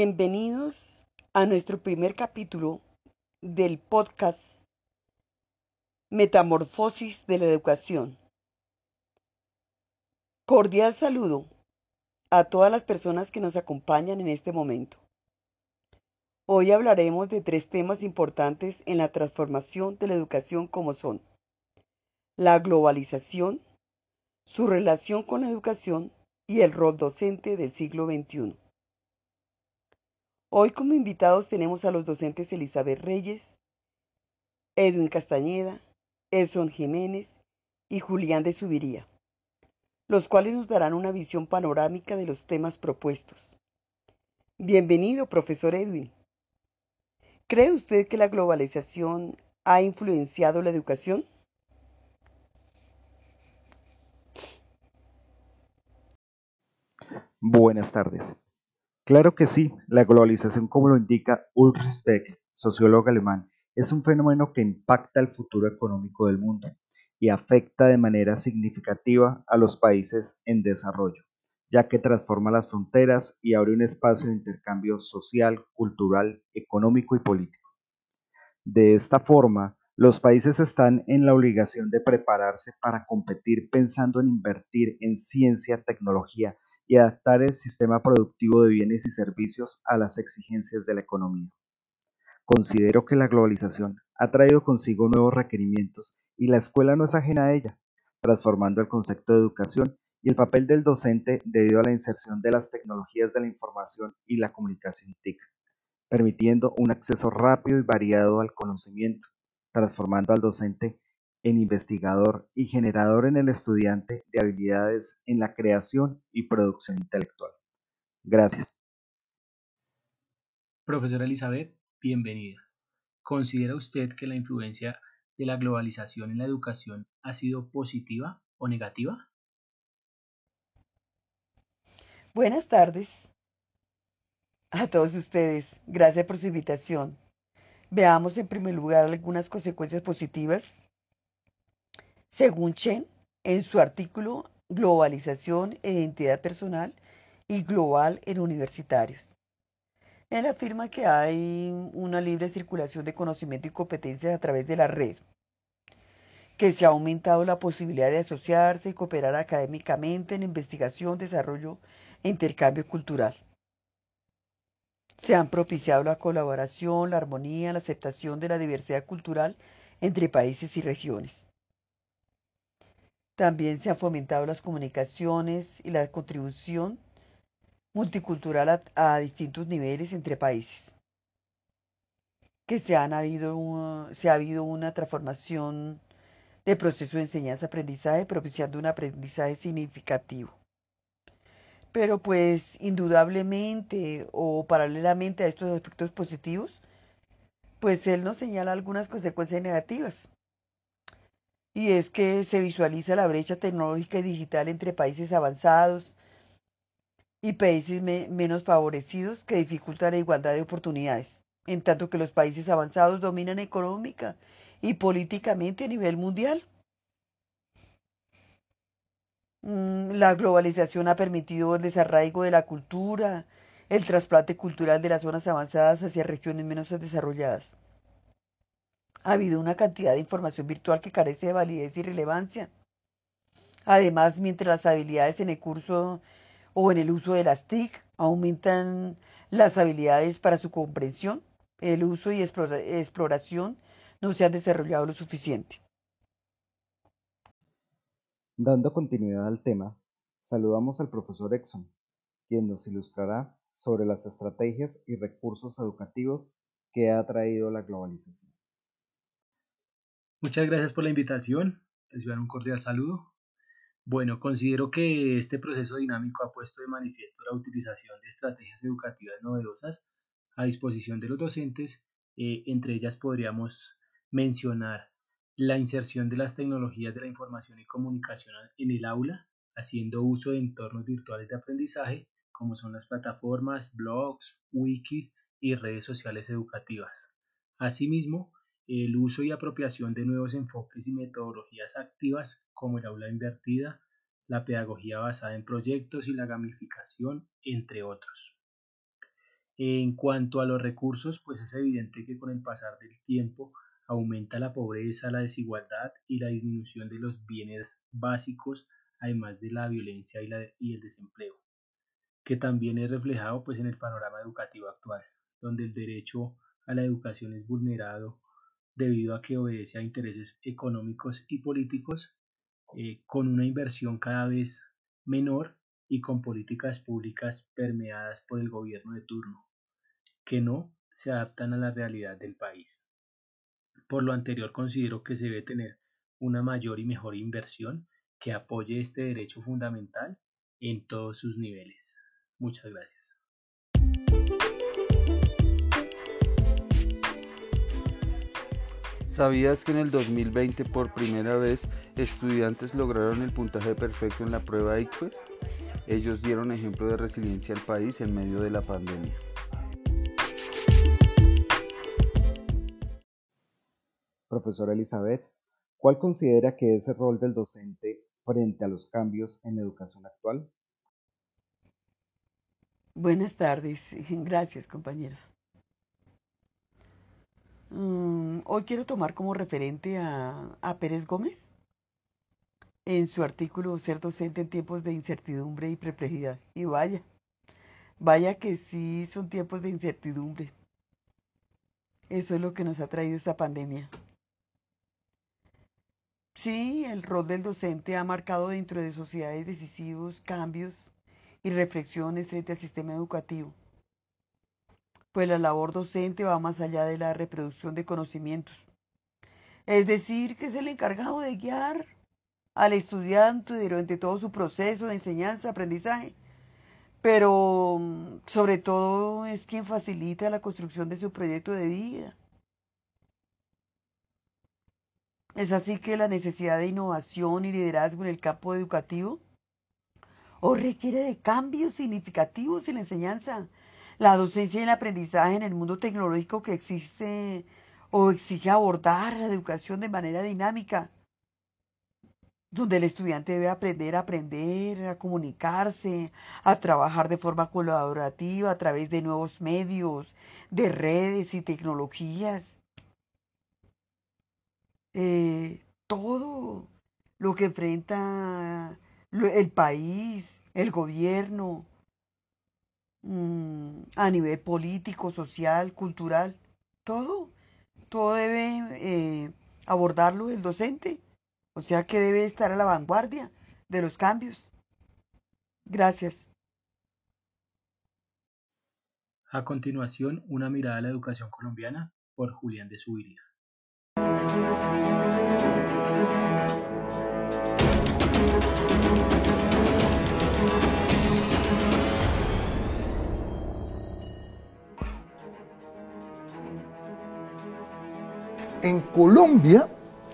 Bienvenidos a nuestro primer capítulo del podcast Metamorfosis de la Educación. Cordial saludo a todas las personas que nos acompañan en este momento. Hoy hablaremos de tres temas importantes en la transformación de la educación como son la globalización, su relación con la educación y el rol docente del siglo XXI. Hoy como invitados tenemos a los docentes Elizabeth Reyes, Edwin Castañeda, Edson Jiménez y Julián de Subiría, los cuales nos darán una visión panorámica de los temas propuestos. Bienvenido, profesor Edwin. ¿Cree usted que la globalización ha influenciado la educación? Buenas tardes. Claro que sí, la globalización como lo indica Ulrich Beck, sociólogo alemán, es un fenómeno que impacta el futuro económico del mundo y afecta de manera significativa a los países en desarrollo ya que transforma las fronteras y abre un espacio de intercambio social, cultural, económico y político. De esta forma, los países están en la obligación de prepararse para competir pensando en invertir en ciencia, tecnología y adaptar el sistema productivo de bienes y servicios a las exigencias de la economía. Considero que la globalización ha traído consigo nuevos requerimientos y la escuela no es ajena a ella, transformando el concepto de educación y el papel del docente debido a la inserción de las tecnologías de la información y la comunicación TIC, permitiendo un acceso rápido y variado al conocimiento, transformando al docente en investigador y generador en el estudiante de habilidades en la creación y producción intelectual. Gracias. Profesora Elizabeth, bienvenida. ¿Considera usted que la influencia de la globalización en la educación ha sido positiva o negativa? Buenas tardes a todos ustedes. Gracias por su invitación. Veamos en primer lugar algunas consecuencias positivas. Según Chen, en su artículo Globalización e Identidad Personal y Global en Universitarios. Él afirma que hay una libre circulación de conocimiento y competencias a través de la red, que se ha aumentado la posibilidad de asociarse y cooperar académicamente en investigación, desarrollo intercambio cultural. Se han propiciado la colaboración, la armonía, la aceptación de la diversidad cultural entre países y regiones. También se han fomentado las comunicaciones y la contribución multicultural a, distintos niveles entre países. Que se, han habido, se ha habido una transformación del proceso de enseñanza-aprendizaje propiciando un aprendizaje significativo pero pues indudablemente o paralelamente a estos aspectos positivos, pues él nos señala algunas consecuencias negativas. Y es que se visualiza la brecha tecnológica y digital entre países avanzados y países menos favorecidos que dificulta la igualdad de oportunidades, en tanto que los países avanzados dominan económica y políticamente a nivel mundial. Mm, la globalización ha permitido el desarraigo de la cultura, el trasplante cultural de las zonas avanzadas hacia regiones menos desarrolladas. Ha habido una cantidad de información virtual que carece de validez y relevancia. Además, mientras las habilidades en el curso o en el uso de las TIC aumentan las habilidades para su comprensión, el uso y exploración no se han desarrollado lo suficiente. Dando continuidad al tema, saludamos al profesor Exxon, quien nos ilustrará sobre las estrategias y recursos educativos que ha traído la globalización. Muchas gracias por la invitación. Les un cordial saludo. Bueno, considero que este proceso dinámico ha puesto de manifiesto la utilización de estrategias educativas novedosas a disposición de los docentes. Eh, entre ellas podríamos mencionar la inserción de las tecnologías de la información y comunicación en el aula, haciendo uso de entornos virtuales de aprendizaje, como son las plataformas, blogs, wikis y redes sociales educativas. Asimismo, el uso y apropiación de nuevos enfoques y metodologías activas como el aula invertida, la pedagogía basada en proyectos y la gamificación, entre otros. En cuanto a los recursos, pues es evidente que con el pasar del tiempo aumenta la pobreza, la desigualdad y la disminución de los bienes básicos, además de la violencia y, el desempleo, que también es reflejado pues en el panorama educativo actual, donde el derecho a la educación es vulnerado debido a que obedece a intereses económicos y políticos, eh, con una inversión cada vez menor y con políticas públicas permeadas por el gobierno de turno, que no se adaptan a la realidad del país. Por lo anterior, considero que se debe tener una mayor y mejor inversión que apoye este derecho fundamental en todos sus niveles. Muchas gracias. ¿Sabías que en el 2020 por primera vez estudiantes lograron el puntaje perfecto en la prueba ICFES? Ellos dieron ejemplo de resiliencia al país en medio de la pandemia. Profesora Elizabeth, ¿cuál considera que es el rol del docente frente a los cambios en la educación actual? Buenas tardes, gracias compañeros. Mm, hoy quiero tomar como referente a, Pérez Gómez en su artículo Ser docente en tiempos de incertidumbre y perplejidad. Y vaya, vaya que sí son tiempos de incertidumbre. Eso es lo que nos ha traído esta pandemia. Sí, el rol del docente ha marcado dentro de sociedades decisivos cambios y reflexiones frente al sistema educativo pues la labor docente va más allá de la reproducción de conocimientos. Es decir, que es el encargado de guiar al estudiante durante todo su proceso de enseñanza, aprendizaje, pero sobre todo es quien facilita la construcción de su proyecto de vida. Es así que la necesidad de innovación y liderazgo en el campo educativo o requiere de cambios significativos en la enseñanza la docencia y el aprendizaje en el mundo tecnológico que existe o exige abordar la educación de manera dinámica, donde el estudiante debe aprender a aprender, a comunicarse, a trabajar de forma colaborativa a través de nuevos medios, de redes y tecnologías. Eh, todo lo que enfrenta el país, el gobierno, Mm, a nivel político, social, cultural, todo, todo debe eh, abordarlo el docente, o sea que debe estar a la vanguardia de los cambios. Gracias. A continuación, una mirada a la educación colombiana por Julián de Subiría. En Colombia,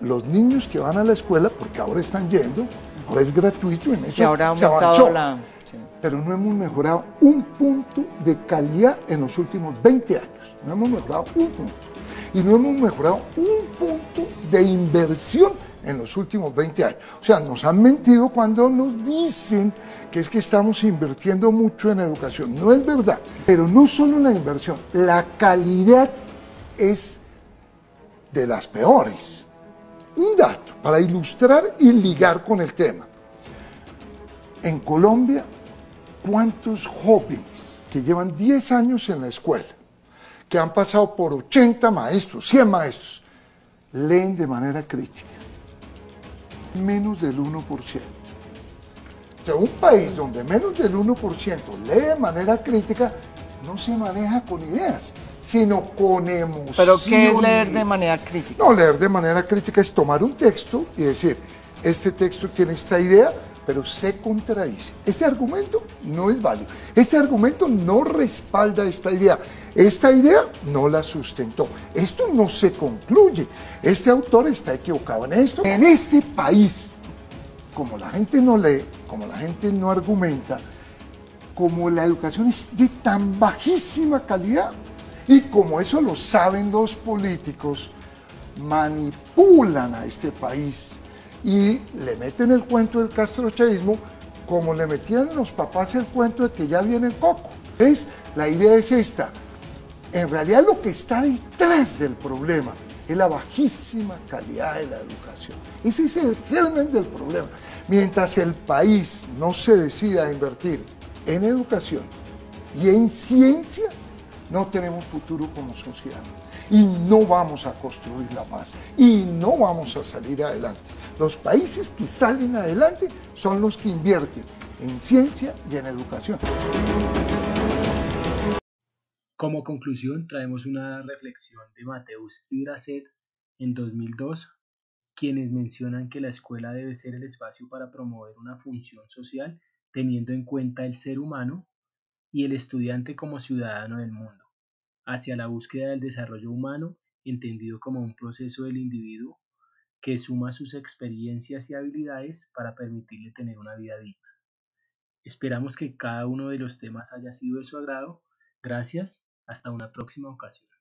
los niños que van a la escuela, porque ahora están yendo, ahora es gratuito, en eso ahora se avanzó. La... Pero no hemos mejorado un punto de calidad en los últimos 20 años. No hemos mejorado un punto. Y no hemos mejorado un punto de inversión en los últimos 20 años. O sea, nos han mentido cuando nos dicen que es que estamos invirtiendo mucho en educación. No es verdad. Pero no solo la inversión, la calidad es de las peores. Un dato para ilustrar y ligar con el tema. En Colombia, ¿cuántos jóvenes que llevan 10 años en la escuela, que han pasado por 80 maestros, 100 maestros, leen de manera crítica? Menos del 1%. O sea, un país donde menos del 1% lee de manera crítica no se maneja con ideas, sino con emociones. ¿Pero qué es leer de manera crítica? No, leer de manera crítica es tomar un texto y decir, este texto tiene esta idea, pero se contradice. Este argumento no es válido. Este argumento no respalda esta idea. Esta idea no la sustentó. Esto no se concluye. Este autor está equivocado en esto. En este país, como la gente no lee, como la gente no argumenta, como la educación es de tan bajísima calidad, y como eso lo saben los políticos, manipulan a este país y le meten el cuento del castrochavismo como le metían los papás el cuento de que ya viene el coco. Entonces, la idea es esta. En realidad lo que está detrás del problema es la bajísima calidad de la educación. Ese es el germen del problema. Mientras el país no se decida a invertir en educación y en ciencia, no tenemos futuro como sociedad. Y no vamos a construir la paz. Y no vamos a salir adelante. Los países que salen adelante son los que invierten en ciencia y en educación. Como conclusión, traemos una reflexión de Mateus y en 2002, quienes mencionan que la escuela debe ser el espacio para promover una función social teniendo en cuenta el ser humano y el estudiante como ciudadano del mundo, hacia la búsqueda del desarrollo humano entendido como un proceso del individuo que suma sus experiencias y habilidades para permitirle tener una vida digna. Esperamos que cada uno de los temas haya sido de su agrado. Gracias hasta una próxima ocasión.